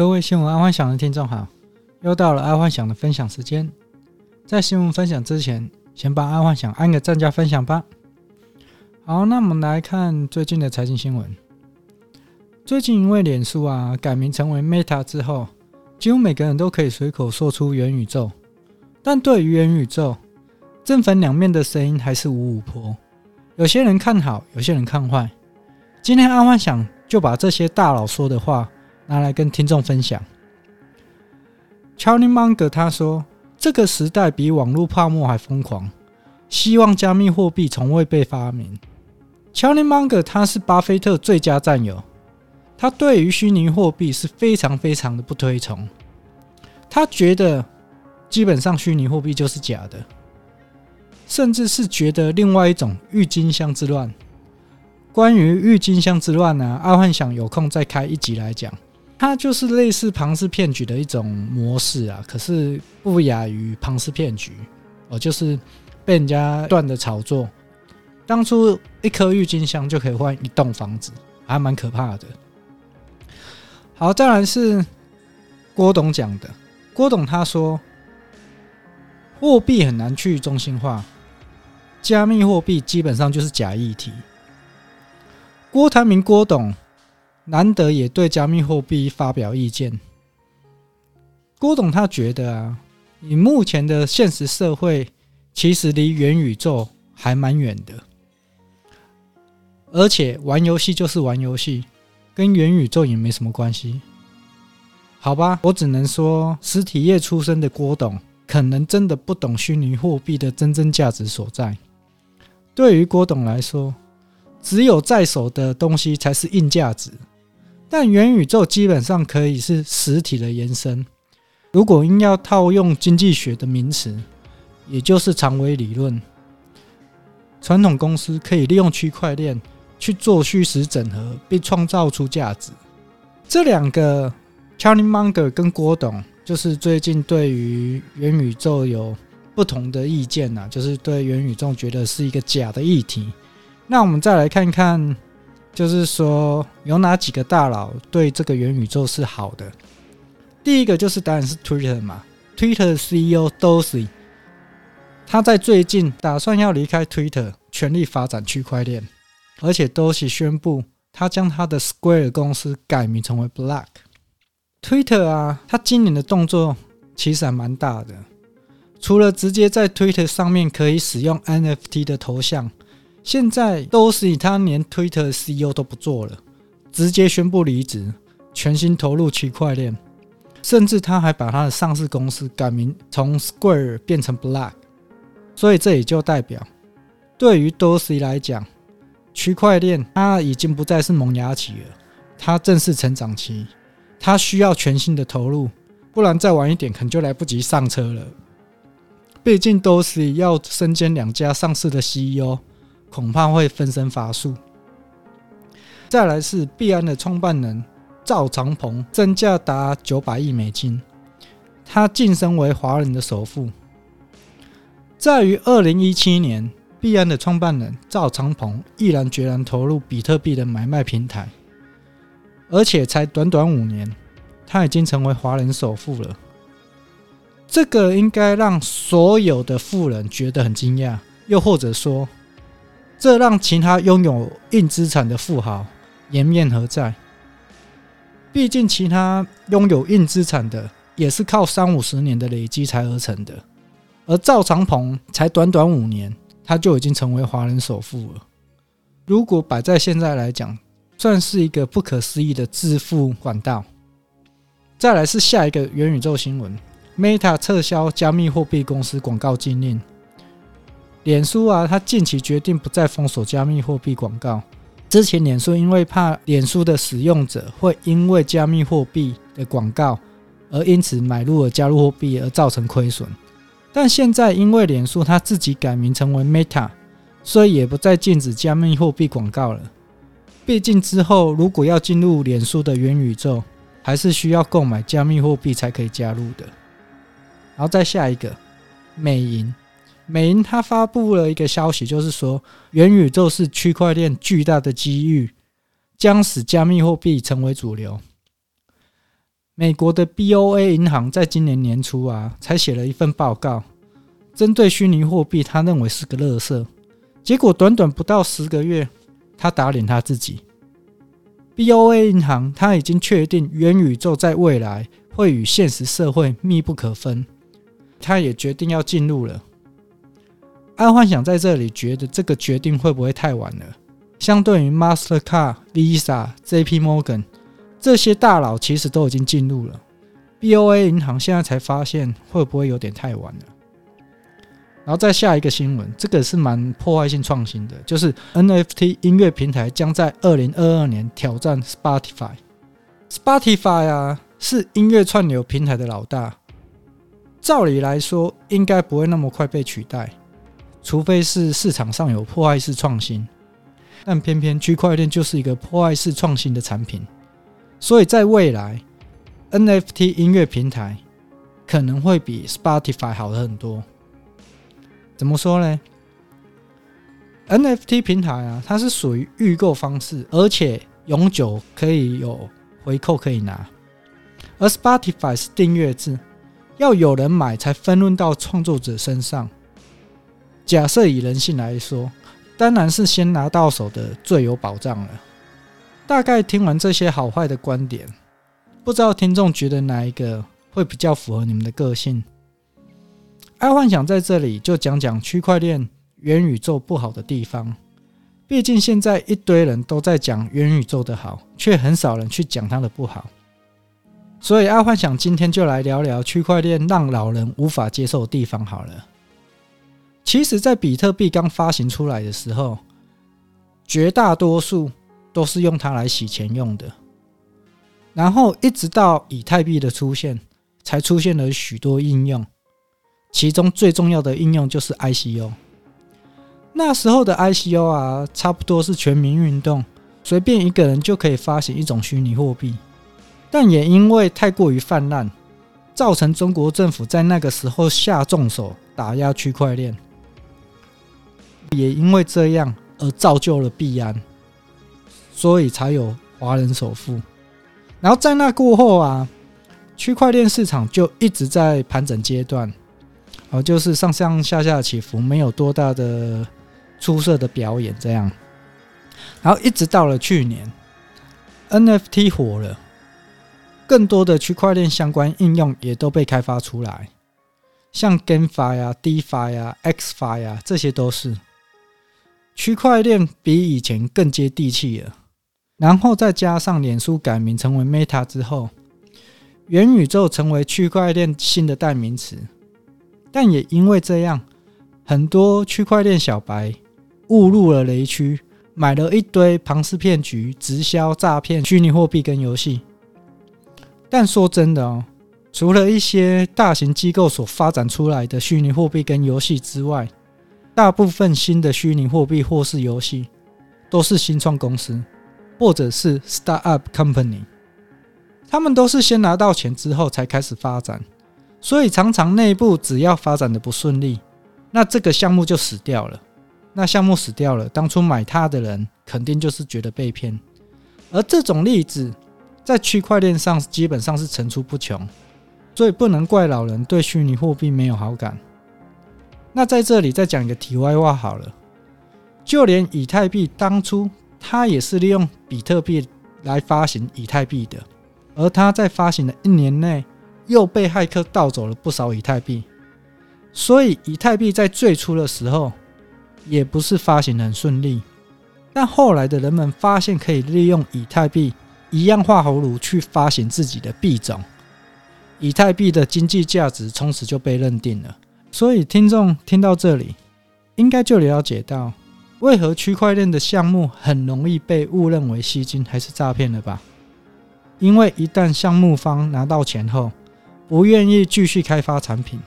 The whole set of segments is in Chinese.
各位新闻爱幻想的听众好，又到了爱幻想的分享时间。在新闻分享之前，先帮爱幻想按个赞加分享吧。好，那我们来看最近的财经新闻。最近因为脸书啊改名成为 Meta 之后，几乎每个人都可以随口说出元宇宙。但对于元宇宙，正反两面的声音还是五五婆。有些人看好，有些人看坏。今天阿幻想就把这些大佬说的话拿来跟听众分享。Charlie Munger 他说：“这个时代比网络泡沫还疯狂，希望加密货币从未被发明。” Charlie Munger 他是巴菲特最佳战友，他对于虚拟货币是非常非常的不推崇，他觉得基本上虚拟货币就是假的。甚至是觉得另外一种郁金香之乱。关于郁金香之乱呢，爱幻想有空再开一集来讲。它就是类似庞氏骗局的一种模式啊，可是不亚于庞氏骗局哦，就是被人家断的炒作。当初一颗郁金香就可以换一栋房子，还蛮可怕的。好，再来是郭董讲的。郭董他说，货币很难去中心化。加密货币基本上就是假议题。郭台铭郭董难得也对加密货币发表意见。郭董他觉得啊，以目前的现实社会，其实离元宇宙还蛮远的。而且玩游戏就是玩游戏，跟元宇宙也没什么关系。好吧，我只能说，实体业出身的郭董可能真的不懂虚拟货币的真正价值所在。对于郭董来说，只有在手的东西才是硬价值，但元宇宙基本上可以是实体的延伸。如果硬要套用经济学的名词，也就是长尾理论，传统公司可以利用区块链去做虚实整合，并创造出价值。这两个 Charlie Munger 跟郭董，就是最近对于元宇宙有。不同的意见呐，就是对元宇宙觉得是一个假的议题。那我们再来看看，就是说有哪几个大佬对这个元宇宙是好的。第一个就是当然是 Twitter 嘛，Twitter 的 CEO d o s e y 他在最近打算要离开 Twitter，全力发展区块链，而且 d o s e y 宣布他将他的 Square 公司改名成为 Block。Twitter 啊，他今年的动作其实还蛮大的。除了直接在 Twitter 上面可以使用 NFT 的头像，现在都是以他连 Twitter CEO 都不做了，直接宣布离职，全心投入区块链，甚至他还把他的上市公司改名从 Square 变成 Block，所以这也就代表，对于 d o s e y 来讲，区块链它已经不再是萌芽期了，它正是成长期，它需要全新的投入，不然再晚一点可能就来不及上车了。毕竟都是要身兼两家上市的 CEO，恐怕会分身乏术。再来是币安的创办人赵长鹏，身价达九百亿美金，他晋升为华人的首富。在于二零一七年，币安的创办人赵长鹏毅然决然投入比特币的买卖平台，而且才短短五年，他已经成为华人首富了。这个应该让所有的富人觉得很惊讶，又或者说，这让其他拥有硬资产的富豪颜面何在？毕竟，其他拥有硬资产的也是靠三五十年的累积才而成的，而赵长鹏才短短五年，他就已经成为华人首富了。如果摆在现在来讲，算是一个不可思议的致富管道。再来是下一个元宇宙新闻。Meta 撤销加密货币公司广告禁令。脸书啊，它近期决定不再封锁加密货币广告。之前脸书因为怕脸书的使用者会因为加密货币的广告而因此买入了加密货币而造成亏损，但现在因为脸书它自己改名成为 Meta，所以也不再禁止加密货币广告了。毕竟之后如果要进入脸书的元宇宙，还是需要购买加密货币才可以加入的。然后再下一个，美银，美银它发布了一个消息，就是说元宇宙是区块链巨大的机遇，将使加密货币成为主流。美国的 BOA 银行在今年年初啊，才写了一份报告，针对虚拟货币，他认为是个垃圾。结果短短不到十个月，他打脸他自己。BOA 银行他已经确定元宇宙在未来会与现实社会密不可分，他也决定要进入了。爱幻想在这里觉得这个决定会不会太晚了？相对于 Mastercard、Visa、JP Morgan 这些大佬，其实都已经进入了。BOA 银行现在才发现，会不会有点太晚了？然后再下一个新闻，这个是蛮破坏性创新的，就是 NFT 音乐平台将在二零二二年挑战 Spotify。Spotify 啊，是音乐串流平台的老大，照理来说应该不会那么快被取代。除非是市场上有破坏式创新，但偏偏区块链就是一个破坏式创新的产品，所以在未来，NFT 音乐平台可能会比 Spotify 好很多。怎么说呢？NFT 平台啊，它是属于预购方式，而且永久可以有回扣可以拿，而 Spotify 是订阅制，要有人买才分润到创作者身上。假设以人性来说，当然是先拿到手的最有保障了。大概听完这些好坏的观点，不知道听众觉得哪一个会比较符合你们的个性？爱幻想在这里就讲讲区块链元宇宙不好的地方。毕竟现在一堆人都在讲元宇宙的好，却很少人去讲它的不好。所以爱幻想今天就来聊聊区块链让老人无法接受的地方好了。其实，在比特币刚发行出来的时候，绝大多数都是用它来洗钱用的。然后，一直到以太币的出现，才出现了许多应用。其中最重要的应用就是 ICO。那时候的 ICO 啊，差不多是全民运动，随便一个人就可以发行一种虚拟货币。但也因为太过于泛滥，造成中国政府在那个时候下重手打压区块链。也因为这样而造就了币安，所以才有华人首富。然后在那过后啊，区块链市场就一直在盘整阶段，哦，就是上上下下起伏，没有多大的出色的表演这样。然后一直到了去年，NFT 火了，更多的区块链相关应用也都被开发出来，像 GameFi 啊、DeFi 啊、XFi 啊，这些都是。区块链比以前更接地气了，然后再加上脸书改名成为 Meta 之后，元宇宙成为区块链新的代名词。但也因为这样，很多区块链小白误入了雷区，买了一堆庞氏骗局、直销、诈骗、虚拟货币跟游戏。但说真的哦，除了一些大型机构所发展出来的虚拟货币跟游戏之外，大部分新的虚拟货币或是游戏，都是新创公司，或者是 startup company，他们都是先拿到钱之后才开始发展，所以常常内部只要发展的不顺利，那这个项目就死掉了。那项目死掉了，当初买它的人肯定就是觉得被骗，而这种例子在区块链上基本上是层出不穷，所以不能怪老人对虚拟货币没有好感。那在这里再讲一个题外话好了，就连以太币当初它也是利用比特币来发行以太币的，而它在发行的一年内又被骇客盗走了不少以太币，所以以太币在最初的时候也不是发行很顺利，但后来的人们发现可以利用以太币一样化葫芦去发行自己的币种，以太币的经济价值从此就被认定了。所以，听众听到这里，应该就了解到为何区块链的项目很容易被误认为吸金还是诈骗了吧？因为一旦项目方拿到钱后，不愿意继续开发产品，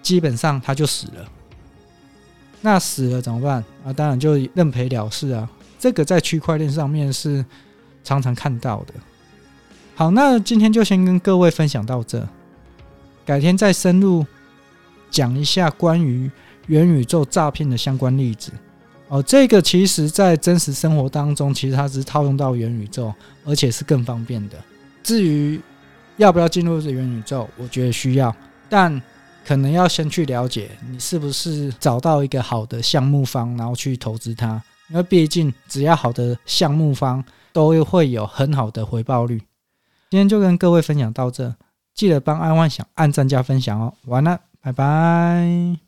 基本上他就死了。那死了怎么办啊？当然就认赔了事啊。这个在区块链上面是常常看到的。好，那今天就先跟各位分享到这，改天再深入。讲一下关于元宇宙诈骗的相关例子哦，这个其实在真实生活当中，其实它只是套用到元宇宙，而且是更方便的。至于要不要进入这元宇宙？我觉得需要，但可能要先去了解你是不是找到一个好的项目方，然后去投资它。因为毕竟只要好的项目方都会有很好的回报率。今天就跟各位分享到这，记得帮爱幻想按赞加分享哦。完了，拜拜。